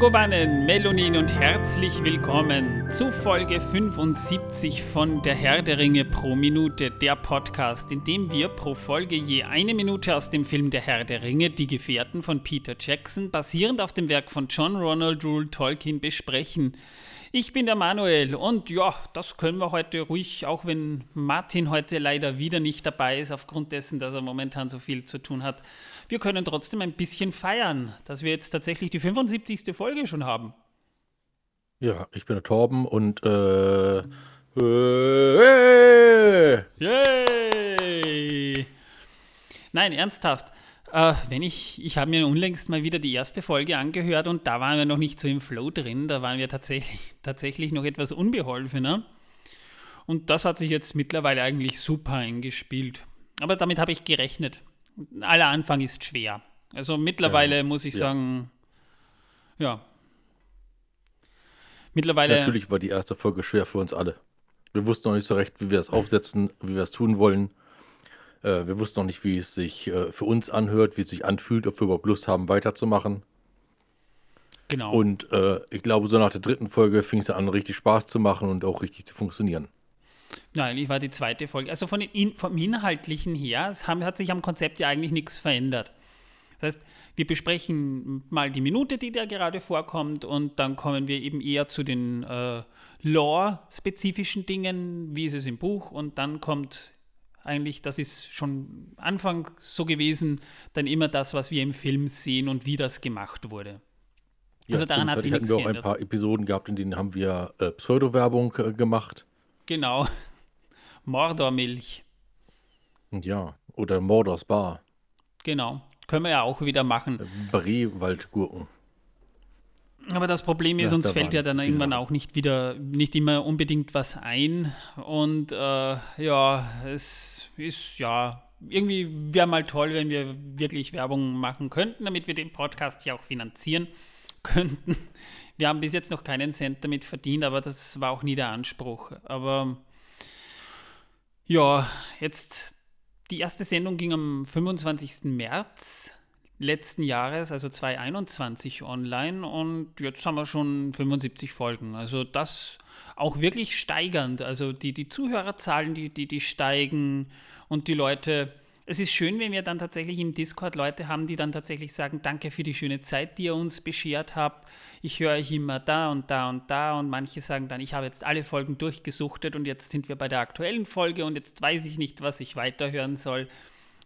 Megowannen, Melonin und herzlich willkommen zu Folge 75 von Der Herr der Ringe pro Minute, der Podcast, in dem wir pro Folge je eine Minute aus dem Film Der Herr der Ringe, Die Gefährten von Peter Jackson, basierend auf dem Werk von John Ronald Rule Tolkien, besprechen. Ich bin der Manuel und ja, das können wir heute ruhig, auch wenn Martin heute leider wieder nicht dabei ist, aufgrund dessen, dass er momentan so viel zu tun hat. Wir können trotzdem ein bisschen feiern, dass wir jetzt tatsächlich die 75. Folge schon haben. Ja, ich bin der Torben und äh, äh, Yay! Nein, ernsthaft. Äh, wenn ich, ich habe mir unlängst mal wieder die erste Folge angehört und da waren wir noch nicht so im Flow drin, da waren wir tatsächlich, tatsächlich noch etwas unbeholfener. Und das hat sich jetzt mittlerweile eigentlich super eingespielt. Aber damit habe ich gerechnet. Aller Anfang ist schwer. Also mittlerweile Ja, muss ich ja. sagen, ja. Mittlerweile. natürlich war die erste Folge schwer für uns alle. Wir wussten noch nicht so recht, wie wir es aufsetzen, wie wir es tun wollen. Äh, wir wussten noch nicht, wie es sich äh, für uns anhört, wie es sich anfühlt, ob wir überhaupt Lust haben, weiterzumachen. Genau. Und äh, ich glaube, so nach der dritten Folge fing es an, richtig Spaß zu machen und auch richtig zu funktionieren. Nein, ich war die zweite Folge. Also von In vom Inhaltlichen her, es haben, hat sich am Konzept ja eigentlich nichts verändert. Das heißt, wir besprechen mal die Minute, die da gerade vorkommt, und dann kommen wir eben eher zu den äh, Lore-spezifischen Dingen, wie ist es im Buch, und dann kommt eigentlich, das ist schon Anfang so gewesen, dann immer das, was wir im Film sehen und wie das gemacht wurde. Also daran hat sich nichts wir auch ein paar Episoden gehabt, in denen haben wir äh, Pseudo-Werbung äh, gemacht. Genau. Mordormilch. Ja, oder Mordors Bar, Genau. Können wir ja auch wieder machen. Brie-Waldgurken. Aber das Problem ist, Ja, uns fällt ja dann irgendwann Sachen. auch nicht wieder, nicht immer unbedingt was ein. Und äh, ja, es ist ja irgendwie wäre mal toll, wenn wir wirklich Werbung machen könnten, damit wir den Podcast ja auch finanzieren könnten. Wir haben bis jetzt noch keinen Cent damit verdient, aber das war auch nie der Anspruch. Aber ja, jetzt die erste Sendung ging am 25. März letzten Jahres, also 2021, online und jetzt haben wir schon 75 Folgen. Also das auch wirklich steigernd. Also die, die Zuhörerzahlen, die, die, die steigen und die Leute. Es ist schön, wenn wir dann tatsächlich im Discord Leute haben, die dann tatsächlich sagen, danke für die schöne Zeit, die ihr uns beschert habt. Ich höre euch immer da und da und da und manche sagen dann, ich habe jetzt alle Folgen durchgesuchtet und jetzt sind wir bei der aktuellen Folge und jetzt weiß ich nicht, was ich weiterhören soll.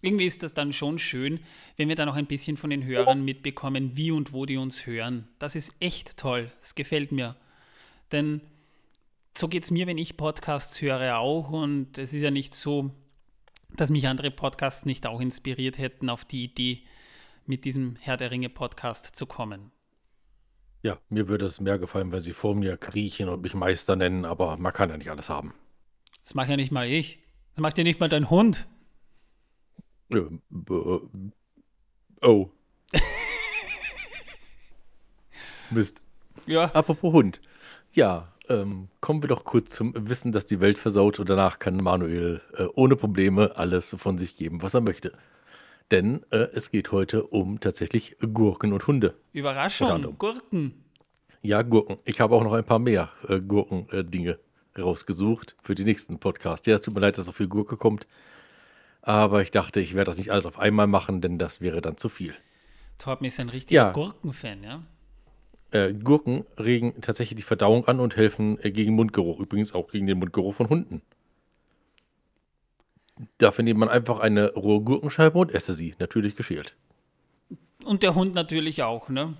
Irgendwie ist das dann schon schön, wenn wir dann auch ein bisschen von den Hörern mitbekommen, wie und wo die uns hören. Das ist echt toll. Das gefällt mir. Denn so geht es mir, wenn ich Podcasts höre, auch. Und es ist ja nicht so, dass mich andere Podcasts nicht auch inspiriert hätten, auf die Idee, mit diesem Herr der Ringe Podcast zu kommen. Ja, mir würde es mehr gefallen, wenn sie vor mir kriechen und mich Meister nennen, aber man kann ja nicht alles haben. Das mache ja nicht mal ich. Das macht ja nicht mal dein Hund. Äh, Oh. Mist. Ja, Apropos Hund. Ja, ähm, kommen wir doch kurz zum Wissen, dass die Welt versaut und danach kann Manuel äh, ohne Probleme alles von sich geben, was er möchte. Denn äh, es geht heute um tatsächlich Gurken und Hunde. Überraschung. Gurken. Ja, Gurken. Ich habe auch noch ein paar mehr äh, Gurken-Dinge rausgesucht für die nächsten Podcasts. Ja, es tut mir leid, dass so viel Gurke kommt. Aber ich dachte, ich werde das nicht alles auf einmal machen, denn das wäre dann zu viel. Torben ist ein richtiger Ja. Gurkenfan, ja? Äh, Gurken regen tatsächlich die Verdauung an und helfen äh, gegen Mundgeruch. Übrigens auch gegen den Mundgeruch von Hunden. Dafür nimmt man einfach eine rohe Gurkenscheibe und esse sie, natürlich geschält. Und der Hund natürlich auch, ne?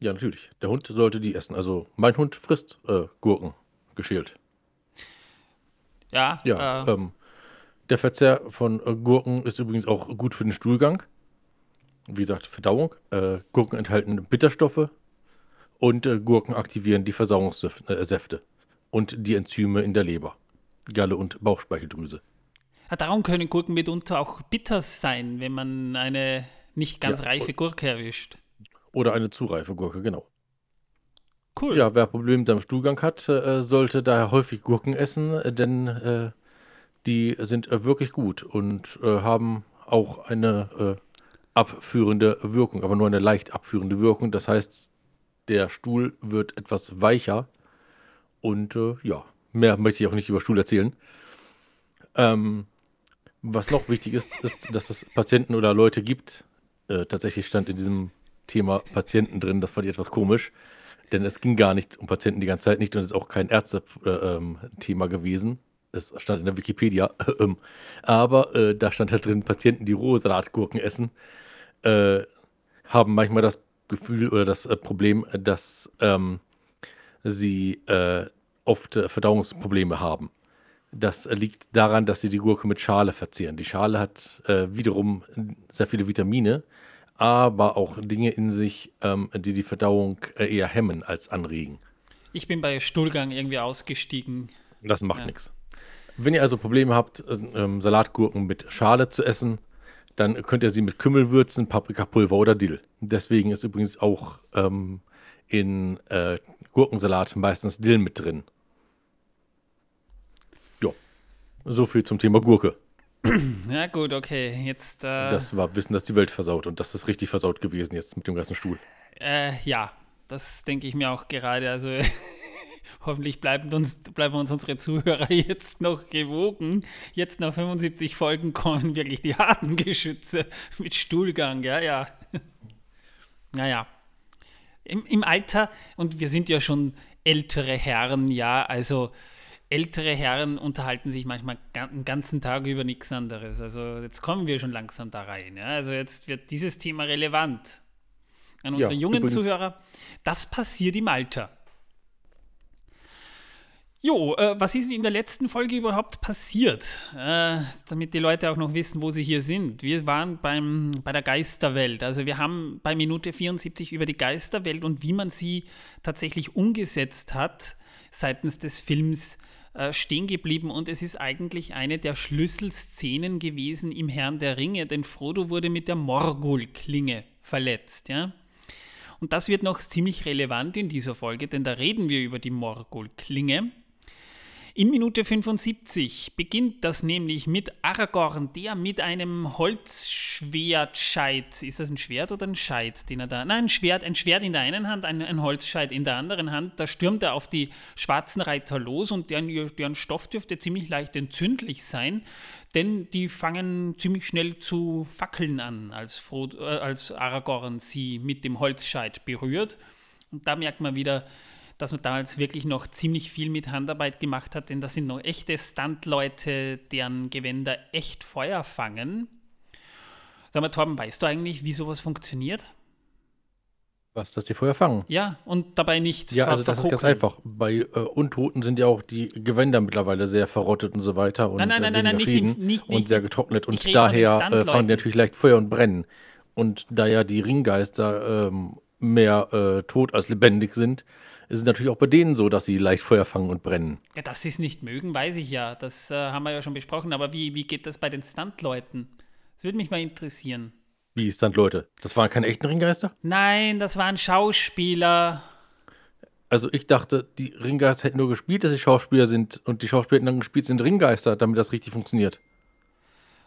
Ja, natürlich. Der Hund sollte die essen. Also mein Hund frisst äh, Gurken geschält. Ja, Ja, äh, ähm, der Verzehr von äh, Gurken ist übrigens auch gut für den Stuhlgang. Wie gesagt, Verdauung. Äh, Gurken enthalten Bitterstoffe und äh, Gurken aktivieren die Verdauungssäfte äh, und die Enzyme in der Leber, Galle und Bauchspeicheldrüse. Ja, darum können Gurken mitunter auch bitter sein, wenn man eine nicht ganz Ja, reife Gurke erwischt. Oder eine zu reife Gurke, genau. Cool. Ja, wer Probleme mit seinem Stuhlgang hat, äh, sollte daher häufig Gurken essen, äh, denn äh, die sind äh, wirklich gut und äh, haben auch eine abführende Wirkung, aber nur eine leicht abführende Wirkung. Das heißt, Der Stuhl wird etwas weicher. Und äh, ja, mehr möchte ich auch nicht über Stuhl erzählen. Ähm, was noch wichtig ist, ist, dass es Patienten oder Leute gibt. Äh, tatsächlich stand in diesem Thema Patienten drin. Das fand ich etwas komisch. Denn es ging gar nicht um Patienten die ganze Zeit nicht und es ist auch kein Ärzte-Thema äh, ähm, gewesen. Es stand in der Wikipedia. Ähm, aber äh, da stand halt drin, Patienten, die rohe Salatgurken essen, äh, haben manchmal das Gefühl oder das äh, Problem, dass ähm, sie äh, oft äh, Verdauungsprobleme haben. Das liegt daran, dass sie die Gurke mit Schale verzehren. Die Schale hat äh, wiederum sehr viele Vitamine, aber auch Dinge in sich, ähm, die die Verdauung äh, eher hemmen als anregen. Ich bin bei Stuhlgang irgendwie ausgestiegen. Das macht ja. nichts. Wenn ihr also Probleme habt, äh, ähm, Salatgurken mit Schale zu essen, dann könnt ihr sie mit Kümmel würzen, Paprikapulver oder Dill. Deswegen ist übrigens auch ähm, in äh, Gurkensalat meistens Dill mit drin. Ja, so viel zum Thema Gurke. Ja, gut, okay. Jetzt. Äh, das war Wissen, dass die Welt versaut und das ist richtig versaut gewesen jetzt mit dem ganzen Stuhl. Äh, ja, das denke ich mir auch gerade. Also. hoffentlich bleiben uns, bleiben uns unsere Zuhörer jetzt noch gewogen. Jetzt nach 75 Folgen kommen wirklich die harten Geschütze mit Stuhlgang, ja, ja. Naja. Im, Im Alter, und wir sind ja schon ältere Herren, ja, also ältere Herren unterhalten sich manchmal den ganzen Tag über nichts anderes. Also jetzt kommen wir schon langsam da rein. Ja? Also jetzt wird dieses Thema relevant. An unsere ja, jungen übrigens. Zuhörer, das passiert im Alter. Jo, äh, was ist in der letzten Folge überhaupt passiert? Äh, damit die Leute auch noch wissen, wo sie hier sind. Wir waren beim, bei der Geisterwelt. Also wir haben bei Minute 74 über die Geisterwelt und wie man sie tatsächlich umgesetzt hat seitens des Films äh, stehen geblieben und es ist eigentlich eine der Schlüsselszenen gewesen im Herrn der Ringe, denn Frodo wurde mit der Morgul-Klinge verletzt, ja. Und das wird noch ziemlich relevant in dieser Folge, denn da reden wir über die Morgul-Klinge. In Minute 75 beginnt das nämlich mit Aragorn, der mit einem Holzschwertscheit, ist das ein Schwert oder ein Scheit, den er da, nein, ein Schwert, ein Schwert in der einen Hand, ein, ein Holzscheit in der anderen Hand, da stürmt er auf die schwarzen Reiter los und deren, deren Stoff dürfte ziemlich leicht entzündlich sein, denn die fangen ziemlich schnell zu fackeln an, als, Frodo, äh, als Aragorn sie mit dem Holzscheit berührt. Und da merkt man wieder, dass man damals wirklich noch ziemlich viel mit Handarbeit gemacht hat, denn das sind noch echte Stuntleute, deren Gewänder echt Feuer fangen. Sag mal, Torben, weißt du eigentlich, wie sowas funktioniert? Was, dass die Feuer fangen? Ja, und dabei nicht. Ja, also das ist ganz einfach. Bei äh, Untoten sind ja auch die Gewänder mittlerweile sehr verrottet und so weiter. Und, nein, nein, nein, äh, nein, nein nicht, nicht, nicht, Und sehr getrocknet. Und daher äh, fangen die natürlich leicht Feuer und brennen. Und da ja die Ringgeister ähm, mehr äh, tot als lebendig sind, ist es natürlich auch bei denen so, dass sie leicht Feuer fangen und brennen. Ja, dass sie es nicht mögen, weiß ich ja. Das äh, haben wir ja schon besprochen. Aber wie, wie geht das bei den Stuntleuten? Das würde mich mal interessieren. Wie Stuntleute? Das waren keine echten Ringgeister? Nein, das waren Schauspieler. Also ich dachte, die Ringgeister hätten nur gespielt, dass sie Schauspieler sind und die Schauspieler hätten dann gespielt sind Ringgeister, damit das richtig funktioniert.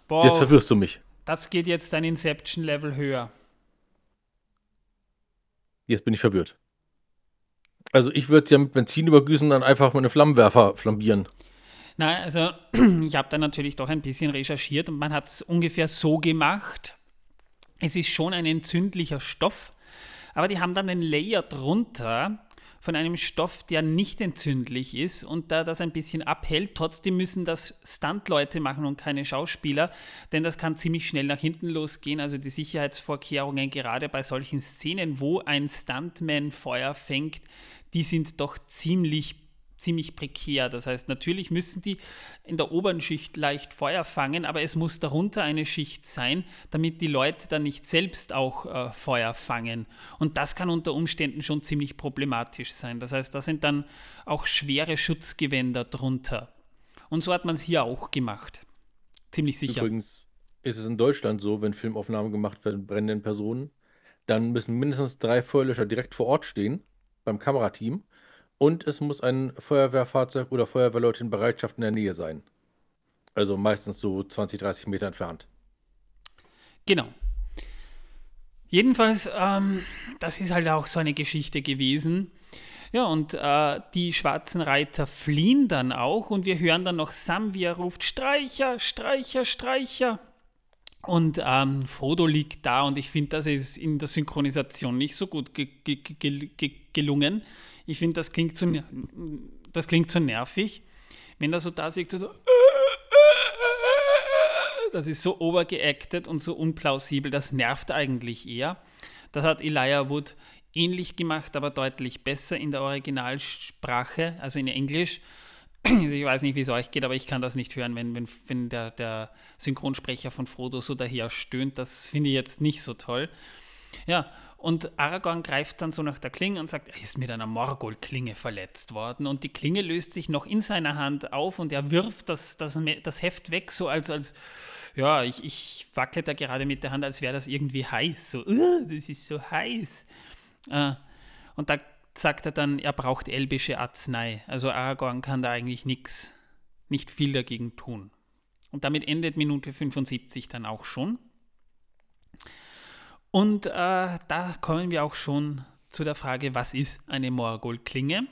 Boah, jetzt verwirrst du mich. Das geht jetzt ein Inception-Level höher. Jetzt bin ich verwirrt. Also ich würde es ja mit Benzin übergüßen und dann einfach mit einem Flammenwerfer flambieren. Na, also ich habe da natürlich doch ein bisschen recherchiert und man hat es ungefähr so gemacht. Es ist schon ein entzündlicher Stoff, aber die haben dann einen Layer drunter, von einem Stoff, der nicht entzündlich ist und da das ein bisschen abhält. Trotzdem müssen das Stuntleute machen und keine Schauspieler, denn das kann ziemlich schnell nach hinten losgehen. Also die Sicherheitsvorkehrungen gerade bei solchen Szenen, wo ein Stuntman Feuer fängt, die sind doch ziemlich ziemlich prekär. Das heißt, natürlich müssen die in der oberen Schicht leicht Feuer fangen, aber es muss darunter eine Schicht sein, damit die Leute dann nicht selbst auch äh, Feuer fangen. Und das kann unter Umständen schon ziemlich problematisch sein. Das heißt, da sind dann auch schwere Schutzgewänder drunter. Und so hat man es hier auch gemacht. Ziemlich sicher. Übrigens ist es in Deutschland so, wenn Filmaufnahmen gemacht werden brennenden Personen, dann müssen mindestens drei Feuerlöscher direkt vor Ort stehen beim Kamerateam und es muss ein Feuerwehrfahrzeug oder Feuerwehrleute in Bereitschaft in der Nähe sein. Also meistens so 20, 30 Meter entfernt. Genau. Jedenfalls, ähm, das ist halt auch so eine Geschichte gewesen. Ja, und äh, die schwarzen Reiter fliehen dann auch und wir hören dann noch Sam, wie er ruft, Streicher, Streicher, Streicher. Und ähm, Frodo liegt da und ich finde, das ist in der Synchronisation nicht so gut ge ge ge gelungen. Ich finde, das klingt so, das klingt so nervig, wenn er so da sieht, so, das ist so overgeacted und so unplausibel, das nervt eigentlich eher. Das hat Elijah Wood ähnlich gemacht, aber deutlich besser in der Originalsprache, also in Englisch. Also ich weiß nicht, wie es euch geht, aber ich kann das nicht hören, wenn, wenn, wenn der, der Synchronsprecher von Frodo so daher stöhnt. Das finde ich jetzt nicht so toll. Ja, und Aragorn greift dann so nach der Klinge und sagt, er ist mit einer Morgul-Klinge verletzt worden. Und die Klinge löst sich noch in seiner Hand auf und er wirft das, das, das Heft weg, so als, als ja, ich, ich wackle da gerade mit der Hand, als wäre das irgendwie heiß. So, uh, das ist so heiß. Äh, und da sagt er dann, er braucht elbische Arznei. Also Aragorn kann da eigentlich nichts, nicht viel dagegen tun. Und damit endet Minute 75 dann auch schon. Und äh, da kommen wir auch schon zu der Frage, was ist eine Morgul-Klinge?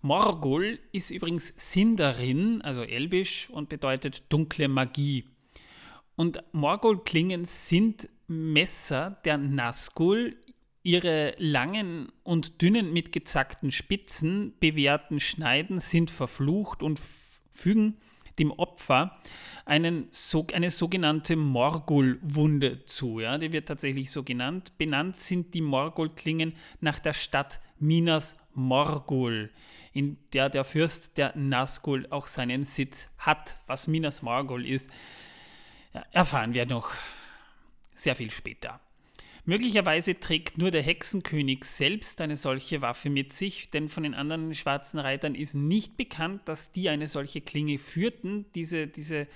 Morgul ist übrigens Sindarin, also elbisch, und bedeutet dunkle Magie. Und Morgul-Klingen sind Messer der Nazgul Ihre langen und dünnen mit gezackten Spitzen bewehrten Schneiden sind verflucht und fügen dem Opfer einen, eine sogenannte Morgul-Wunde zu. Ja? Die wird tatsächlich so genannt. Benannt sind die Morgul-Klingen nach der Stadt Minas Morgul, in der der Fürst der Nazgul auch seinen Sitz hat. Was Minas Morgul ist, erfahren wir noch sehr viel später. Möglicherweise trägt nur der Hexenkönig selbst eine solche Waffe mit sich, denn von den anderen schwarzen Reitern ist nicht bekannt, dass die eine solche Klinge führten. Diese, diese,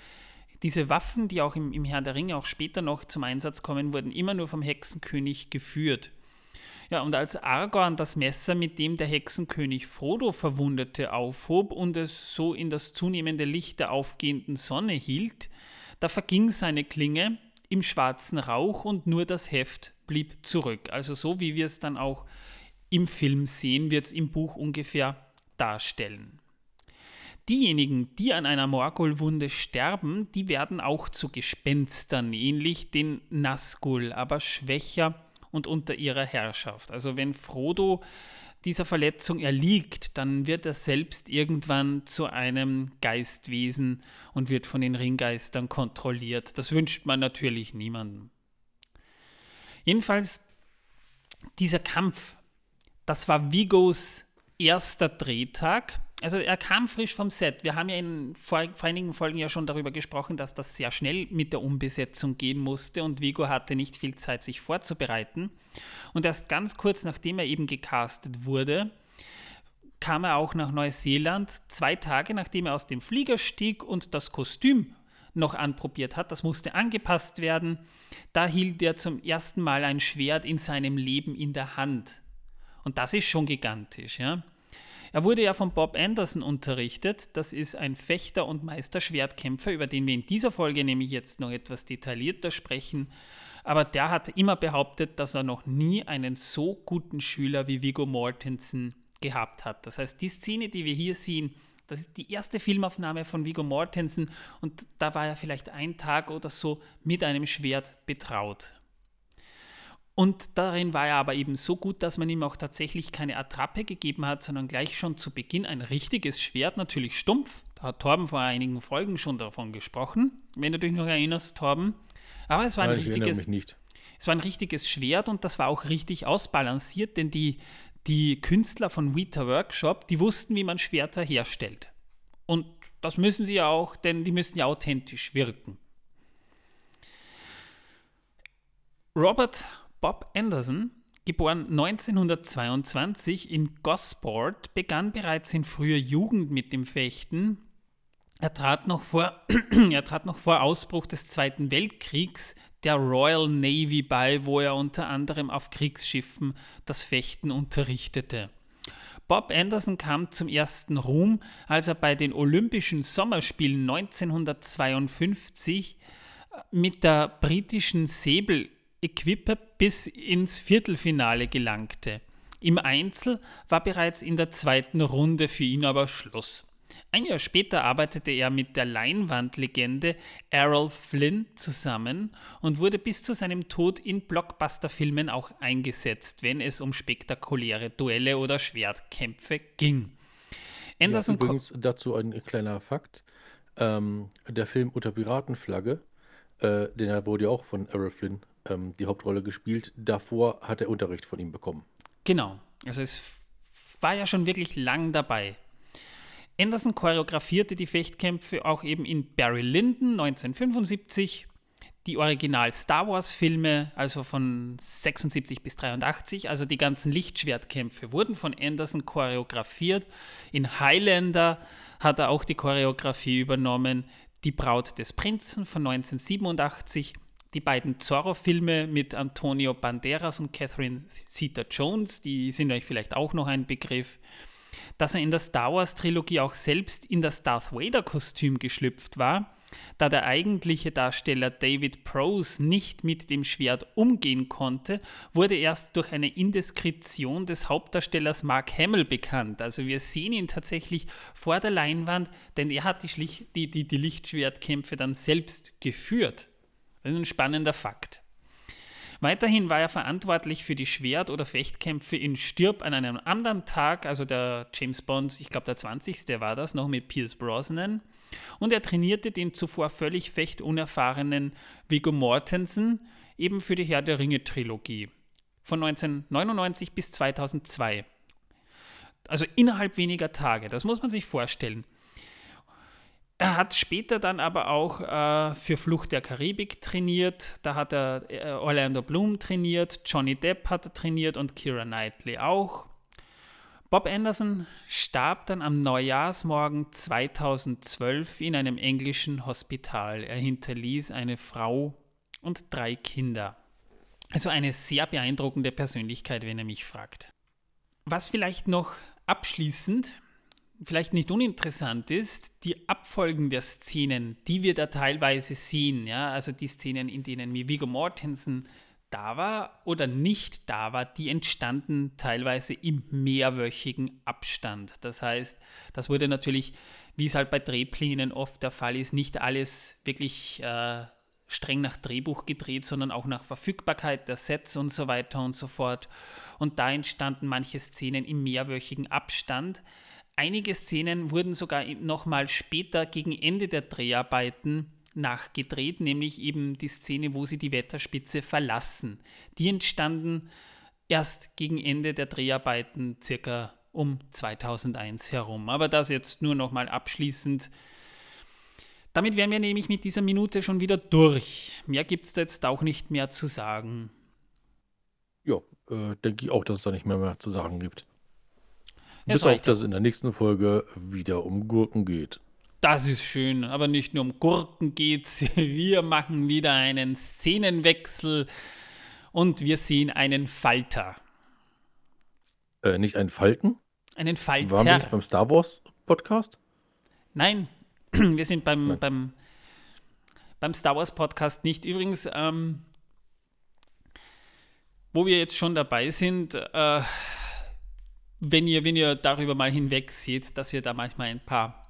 diese Waffen, die auch im, im Herrn der Ringe auch später noch zum Einsatz kommen, wurden immer nur vom Hexenkönig geführt. Ja, und als Aragorn das Messer, mit dem der Hexenkönig Frodo verwundete, aufhob und es so in das zunehmende Licht der aufgehenden Sonne hielt, da verging seine Klinge im schwarzen Rauch und nur das Heft blieb zurück. Also so wie wir es dann auch im Film sehen, wird es im Buch ungefähr darstellen. Diejenigen, die an einer Morgul-Wunde sterben, die werden auch zu Gespenstern, ähnlich den Nazgul, aber schwächer und unter ihrer Herrschaft. Also wenn Frodo dieser Verletzung erliegt, dann wird er selbst irgendwann zu einem Geistwesen und wird von den Ringgeistern kontrolliert. Das wünscht man natürlich niemandem. Jedenfalls, dieser Kampf, das war Vigos erster Drehtag. Also er kam frisch vom Set. Wir haben ja in vor, vor, einigen Folgen ja schon darüber gesprochen, dass das sehr schnell mit der Umbesetzung gehen musste und Vigo hatte nicht viel Zeit, sich vorzubereiten. Und erst ganz kurz nachdem er eben gecastet wurde, kam er auch nach Neuseeland, zwei Tage nachdem er aus dem Flieger stieg und das Kostüm noch anprobiert hat. Das musste angepasst werden. Da hielt er zum ersten Mal ein Schwert in seinem Leben in der Hand. Und das ist schon gigantisch, ja. Er wurde ja von Bob Anderson unterrichtet. Das ist ein Fechter und Meisterschwertkämpfer, über den wir in dieser Folge nämlich jetzt noch etwas detaillierter sprechen. Aber der hat immer behauptet, dass er noch nie einen so guten Schüler wie Viggo Mortensen gehabt hat. Das heißt, die Szene, die wir hier sehen, das ist die erste Filmaufnahme von Viggo Mortensen und da war er vielleicht ein Tag oder so mit einem Schwert betraut. Und darin war er aber eben so gut, dass man ihm auch tatsächlich keine Attrappe gegeben hat, sondern gleich schon zu Beginn ein richtiges Schwert, natürlich stumpf. Da hat Torben vor einigen Folgen schon davon gesprochen, wenn du dich noch erinnerst, Torben. Aber es war ein Nein, richtiges. Es war ein richtiges Schwert und das war auch richtig ausbalanciert, denn die, die Künstler von Weta Workshop, die wussten, wie man Schwerter herstellt. Und das müssen sie ja auch, denn die müssen ja authentisch wirken. Robert Bob Anderson, geboren 1922 in Gosport, begann bereits in früher Jugend mit dem Fechten. Er trat noch vor, er trat noch vor Ausbruch des Zweiten Weltkriegs der Royal Navy bei, wo er unter anderem auf Kriegsschiffen das Fechten unterrichtete. Bob Anderson kam zum ersten Ruhm, als er bei den Olympischen Sommerspielen 1952 mit der britischen Säbel Equipe bis ins Viertelfinale gelangte. Im Einzel war bereits in der zweiten Runde für ihn aber Schluss. Ein Jahr später arbeitete er mit der Leinwandlegende Errol Flynn zusammen und wurde bis zu seinem Tod in Blockbuster-Filmen auch eingesetzt, wenn es um spektakuläre Duelle oder Schwertkämpfe ging. Anderson ja, übrigens dazu ein kleiner Fakt. Ähm, der Film Unter Piratenflagge, äh, den wurde ja auch von Errol Flynn ähm, die Hauptrolle gespielt. Davor hat er Unterricht von ihm bekommen. Genau. Also es war ja schon wirklich lang dabei. Anderson choreografierte die Fechtkämpfe auch eben in Barry Lyndon 1975, die Original Star Wars Filme, also von 76 bis 83, also die ganzen Lichtschwertkämpfe wurden von Anderson choreografiert. In Highlander hat er auch die Choreografie übernommen. Die Braut des Prinzen von 1987, die beiden Zorro-Filme mit Antonio Banderas und Catherine Zeta-Jones, die sind euch vielleicht auch noch ein Begriff dass er in der Star Wars-Trilogie auch selbst in das Darth Vader-Kostüm geschlüpft war, da der eigentliche Darsteller David Prose nicht mit dem Schwert umgehen konnte, wurde erst durch eine Indiskretion des Hauptdarstellers Mark Hamill bekannt. Also wir sehen ihn tatsächlich vor der Leinwand, denn er hat die, die, die, Lichtschwertkämpfe dann selbst geführt. Das ist ein spannender Fakt. Weiterhin war er verantwortlich für die Schwert- oder Fechtkämpfe in Stirb an einem anderen Tag, also der James Bond, ich glaube der 20. war das, noch mit Pierce Brosnan. Und er trainierte den zuvor völlig fechtunerfahrenen Viggo Mortensen eben für die Herr der Ringe-Trilogie von 1999 bis 2002. Also innerhalb weniger Tage, das muss man sich vorstellen. Er hat später dann aber auch äh, für Flucht der Karibik trainiert. Da hat er äh, Orlando Bloom trainiert, Johnny Depp hat er trainiert und Kira Knightley auch. Bob Anderson starb dann am Neujahrsmorgen 2012 in einem englischen Hospital. Er hinterließ eine Frau und drei Kinder. Also eine sehr beeindruckende Persönlichkeit, wenn er mich fragt. Was vielleicht noch abschließend vielleicht nicht uninteressant ist, die Abfolgen der Szenen, die wir da teilweise sehen, ja, also die Szenen, in denen Viggo Mortensen da war oder nicht da war, die entstanden teilweise im mehrwöchigen Abstand. Das heißt, das wurde natürlich, wie es halt bei Drehplänen oft der Fall ist, nicht alles wirklich äh, streng nach Drehbuch gedreht, sondern auch nach Verfügbarkeit der Sets und so weiter und so fort. Und da entstanden manche Szenen im mehrwöchigen Abstand. Einige Szenen wurden sogar nochmal später gegen Ende der Dreharbeiten nachgedreht, nämlich eben die Szene, wo sie die Wetterspitze verlassen. Die entstanden erst gegen Ende der Dreharbeiten, circa um 2001 herum. Aber das jetzt nur nochmal abschließend. Damit wären wir nämlich mit dieser Minute schon wieder durch. Mehr gibt es jetzt auch nicht mehr zu sagen. Ja, äh, denke ich auch, dass es da nicht mehr, mehr zu sagen gibt. Ja, Bis auf, dass es in der nächsten Folge wieder um Gurken geht. Das ist schön, aber nicht nur um Gurken geht's. Wir machen wieder einen Szenenwechsel und wir sehen einen Falter. Äh, nicht einen Falken? Einen Falter. Waren wir nicht beim Star Wars Podcast? Nein, wir sind beim, beim, beim Star Wars Podcast nicht. Übrigens, ähm, wo wir jetzt schon dabei sind, äh, wenn ihr, wenn ihr darüber mal hinweg seht, dass wir da manchmal ein paar,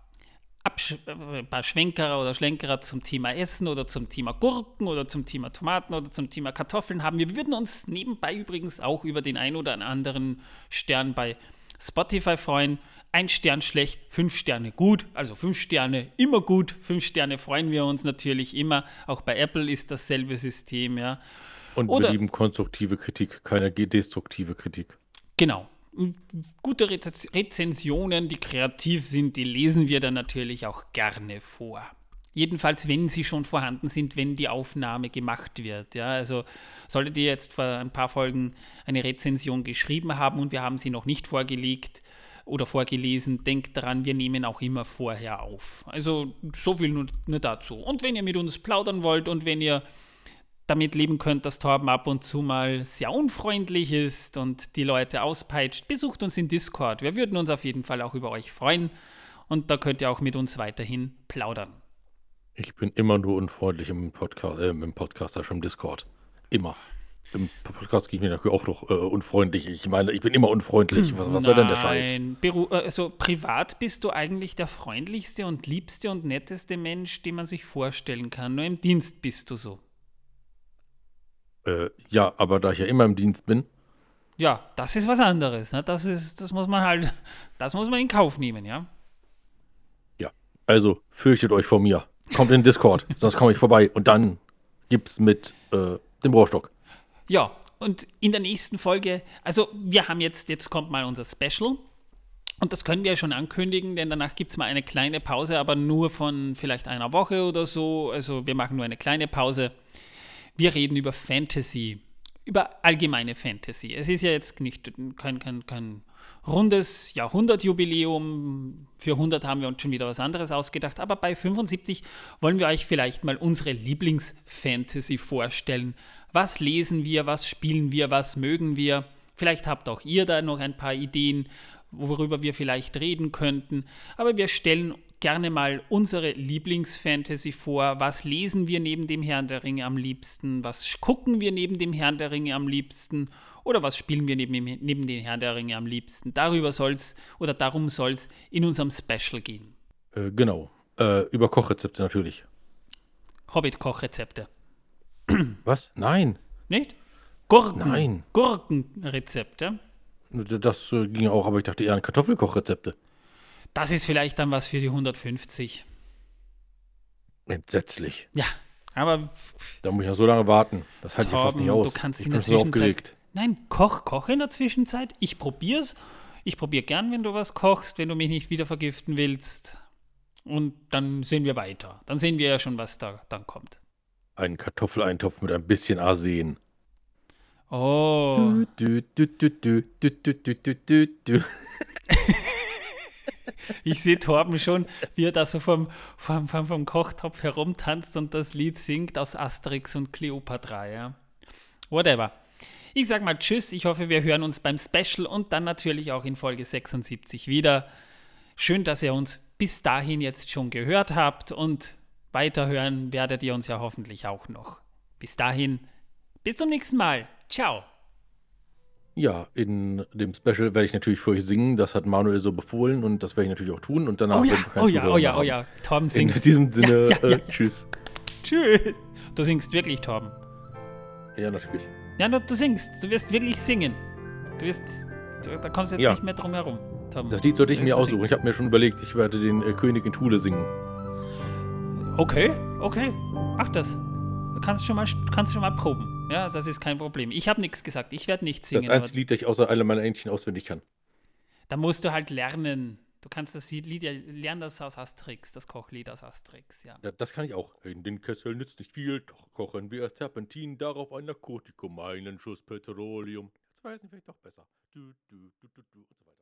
Absch ein paar Schwenkerer oder Schlenkerer zum Thema Essen oder zum Thema Gurken oder zum Thema Tomaten oder zum Thema Kartoffeln haben. Wir würden uns nebenbei übrigens auch über den ein oder anderen Stern bei Spotify freuen. Ein Stern schlecht, fünf Sterne gut. Also fünf Sterne immer gut. Fünf Sterne freuen wir uns natürlich immer. Auch bei Apple ist dasselbe System, ja. Und oder, wir lieben konstruktive Kritik, keine destruktive Kritik. Genau gute Rezensionen, die kreativ sind, die lesen wir dann natürlich auch gerne vor. Jedenfalls, wenn sie schon vorhanden sind, wenn die Aufnahme gemacht wird. Ja, also solltet ihr jetzt vor ein paar Folgen eine Rezension geschrieben haben und wir haben sie noch nicht vorgelegt oder vorgelesen, denkt daran, wir nehmen auch immer vorher auf. Also so viel nur, nur dazu. Und wenn ihr mit uns plaudern wollt und wenn ihr damit leben könnt, dass Torben ab und zu mal sehr unfreundlich ist und die Leute auspeitscht, besucht uns in Discord. Wir würden uns auf jeden Fall auch über euch freuen und da könnt ihr auch mit uns weiterhin plaudern. Ich bin immer nur unfreundlich im Podcast, äh, im Podcast, also im Discord. Immer. Im Podcast ging mir natürlich auch noch äh, unfreundlich. Ich meine, ich bin immer unfreundlich. Was, was soll denn der Scheiß? Nein, Beru also privat bist du eigentlich der freundlichste und liebste und netteste Mensch, den man sich vorstellen kann. Nur im Dienst bist du so. Äh, ja, aber da ich ja immer im Dienst bin, Ja, das ist was anderes. Ne? Das ist, das muss man halt, das muss man in Kauf nehmen, ja. also fürchtet euch vor mir. Kommt in den Discord, sonst komme ich vorbei. Und dann gibt's mit äh, dem Rohrstock. Ja, und in der nächsten Folge, also wir haben jetzt, jetzt kommt mal unser Special. Und das können wir ja schon ankündigen, denn danach gibt es mal eine kleine Pause, aber nur von vielleicht einer Woche oder so. Also wir machen nur eine kleine Pause. Wir reden über Fantasy, über allgemeine Fantasy. Es ist ja jetzt nicht kein, kein, kein rundes Jahrhundertjubiläum. Für 100 haben wir uns schon wieder was anderes ausgedacht, aber bei 75 wollen wir euch vielleicht mal unsere Lieblingsfantasy vorstellen. Was lesen wir, was spielen wir, was mögen wir? Vielleicht habt auch ihr da noch ein paar Ideen, worüber wir vielleicht reden könnten. Aber wir stellen gerne mal unsere Lieblingsfantasy vor. Was lesen wir neben dem Herrn der Ringe am liebsten? Was gucken wir neben dem Herrn der Ringe am liebsten? Oder was spielen wir neben, dem- neben dem Herrn der Ringe am liebsten? Darüber soll's oder darum soll es in unserem Special gehen. Äh, genau. Äh, über Kochrezepte natürlich. Hobbit-Kochrezepte. Was? Nein. Nicht? Gurken. Nein. Gurkenrezepte. Das äh, ging auch, aber ich dachte eher an Kartoffelkochrezepte. Das ist vielleicht dann was für die 150. Entsetzlich. Ja, aber Da muss ich ja so lange warten. Das halte ich fast nicht aus. du kannst ich in der Zwischenzeit. Nein, koch, koch in der Zwischenzeit. Ich probier's. Ich probiere gern, wenn du was kochst, wenn du mich nicht wieder vergiften willst. Und dann sehen wir weiter. Dann sehen wir ja schon, was da dann kommt. Ein Kartoffeleintopf mit ein bisschen Arsen. Oh. Du, du, du, du, du, du, du, du, du, du. Ich sehe Torben schon, wie er da so vom, vom, vom, vom Kochtopf herumtanzt und das Lied singt aus Asterix und Cleopatra, ja. Whatever. Ich sag mal Tschüss. Ich hoffe, wir hören uns beim Special und dann natürlich auch in Folge 76 wieder. Schön, dass ihr uns bis dahin jetzt schon gehört habt und weiterhören werdet ihr uns ja hoffentlich auch noch. Bis dahin, bis zum nächsten Mal. Ciao. Ja, in dem Special werde ich natürlich für euch singen. Das hat Manuel so befohlen und das werde ich natürlich auch tun. Und danach Oh ja, oh ja, oh ja, oh ja. Torben singt. In diesem Sinne, Ja, ja, ja. Äh, tschüss. Tschüss. Du singst wirklich, Torben. Ja, natürlich. Ja, du, du singst. Du wirst wirklich singen. Du wirst. Du, da kommst du jetzt nicht mehr drum herum. Tom. Das Lied sollte ich mir aussuchen. Ich habe mir schon überlegt, ich werde den äh, König in Thule singen. singen. Okay, okay. Mach das. Du kannst schon mal, kannst schon mal proben. Ja, das ist kein Problem. Ich habe nichts gesagt. Ich werde nicht singen. Das einzige Lied, das ich außer alle meiner Entchen auswendig kann. Da musst du halt lernen. Du kannst das Lied lernen, das aus Asterix, das Kochlied aus Asterix, ja. Ja, das kann ich auch. In den Kessel nützt nicht viel, doch kochen wir Serpentin, darauf ein Narkotikum, einen Schuss Petroleum. Jetzt weiß ich vielleicht doch besser. Du, du, du, du, du und so weiter.